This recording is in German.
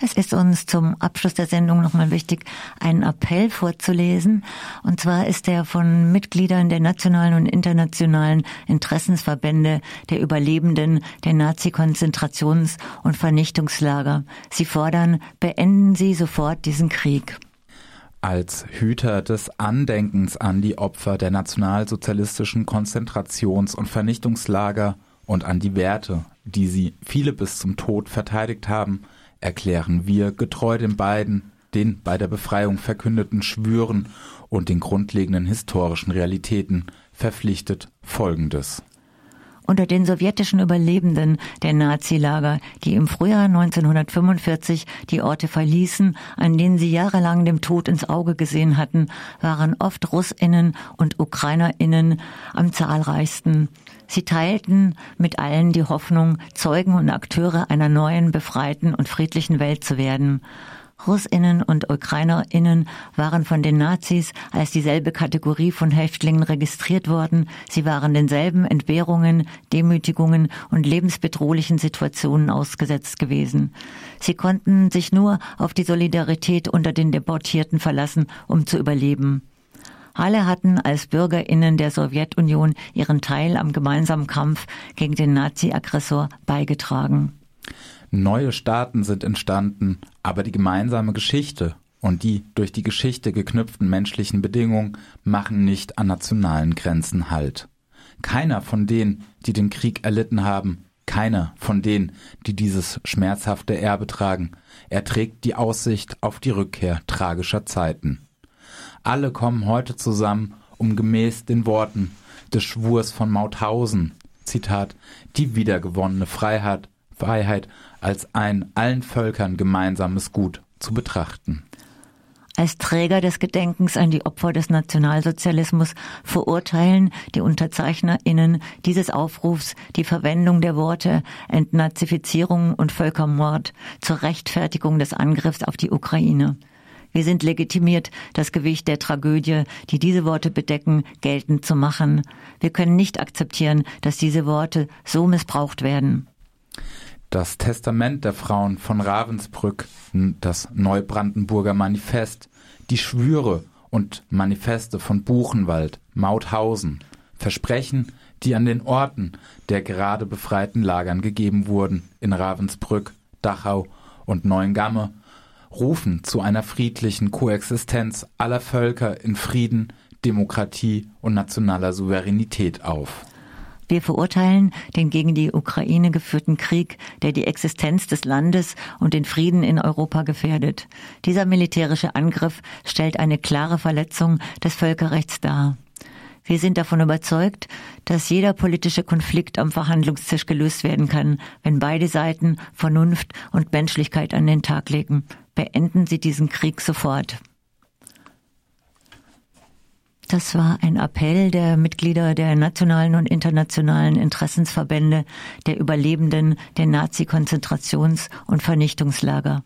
Es ist uns zum Abschluss der Sendung nochmal wichtig, einen Appell vorzulesen. Und zwar ist der von Mitgliedern der nationalen und internationalen Interessensverbände der Überlebenden der Nazi-Konzentrations- und Vernichtungslager. Sie fordern, beenden Sie sofort diesen Krieg. Als Hüter des Andenkens an die Opfer der nationalsozialistischen Konzentrations- und Vernichtungslager und an die Werte, die sie viele bis zum Tod verteidigt haben, erklären wir getreu den beiden, den bei der Befreiung verkündeten Schwüren und den grundlegenden historischen Realitäten verpflichtet Folgendes. Unter den sowjetischen Überlebenden der Nazilager, die im Frühjahr 1945 die Orte verließen, an denen sie jahrelang dem Tod ins Auge gesehen hatten, waren oft Russinnen und Ukrainerinnen am zahlreichsten. Sie teilten mit allen die Hoffnung, Zeugen und Akteure einer neuen, befreiten und friedlichen Welt zu werden. Russinnen und Ukrainerinnen waren von den Nazis als dieselbe Kategorie von Häftlingen registriert worden. Sie waren denselben Entbehrungen, Demütigungen und lebensbedrohlichen Situationen ausgesetzt gewesen. Sie konnten sich nur auf die Solidarität unter den Deportierten verlassen, um zu überleben. Alle hatten als Bürgerinnen der Sowjetunion ihren Teil am gemeinsamen Kampf gegen den Nazi-Aggressor beigetragen. Neue Staaten sind entstanden, aber die gemeinsame Geschichte und die durch die Geschichte geknüpften menschlichen Bedingungen machen nicht an nationalen Grenzen Halt. Keiner von denen, die den Krieg erlitten haben, keiner von denen, die dieses schmerzhafte Erbe tragen, erträgt die Aussicht auf die Rückkehr tragischer Zeiten. Alle kommen heute zusammen, um gemäß den Worten des Schwurs von Mauthausen, Zitat, die wiedergewonnene Freiheit, Freiheit als ein allen Völkern gemeinsames Gut zu betrachten. Als Träger des Gedenkens an die Opfer des Nationalsozialismus verurteilen die UnterzeichnerInnen dieses Aufrufs die Verwendung der Worte Entnazifizierung und Völkermord zur Rechtfertigung des Angriffs auf die Ukraine. Wir sind legitimiert, das Gewicht der Tragödie, die diese Worte bedecken, geltend zu machen. Wir können nicht akzeptieren, dass diese Worte so missbraucht werden. Das Testament der Frauen von Ravensbrück, das Neubrandenburger Manifest, die Schwüre und Manifeste von Buchenwald, Mauthausen, Versprechen, die an den Orten der gerade befreiten Lagern gegeben wurden, in Ravensbrück, Dachau und Neuengamme, rufen zu einer friedlichen Koexistenz aller Völker in Frieden, Demokratie und nationaler Souveränität auf. Wir verurteilen den gegen die Ukraine geführten Krieg, der die Existenz des Landes und den Frieden in Europa gefährdet. Dieser militärische Angriff stellt eine klare Verletzung des Völkerrechts dar. Wir sind davon überzeugt, dass jeder politische Konflikt am Verhandlungstisch gelöst werden kann, wenn beide Seiten Vernunft und Menschlichkeit an den Tag legen. Beenden Sie diesen Krieg sofort. Das war ein Appell der Mitglieder der nationalen und internationalen Interessensverbände der Überlebenden der Nazi-Konzentrations- und Vernichtungslager.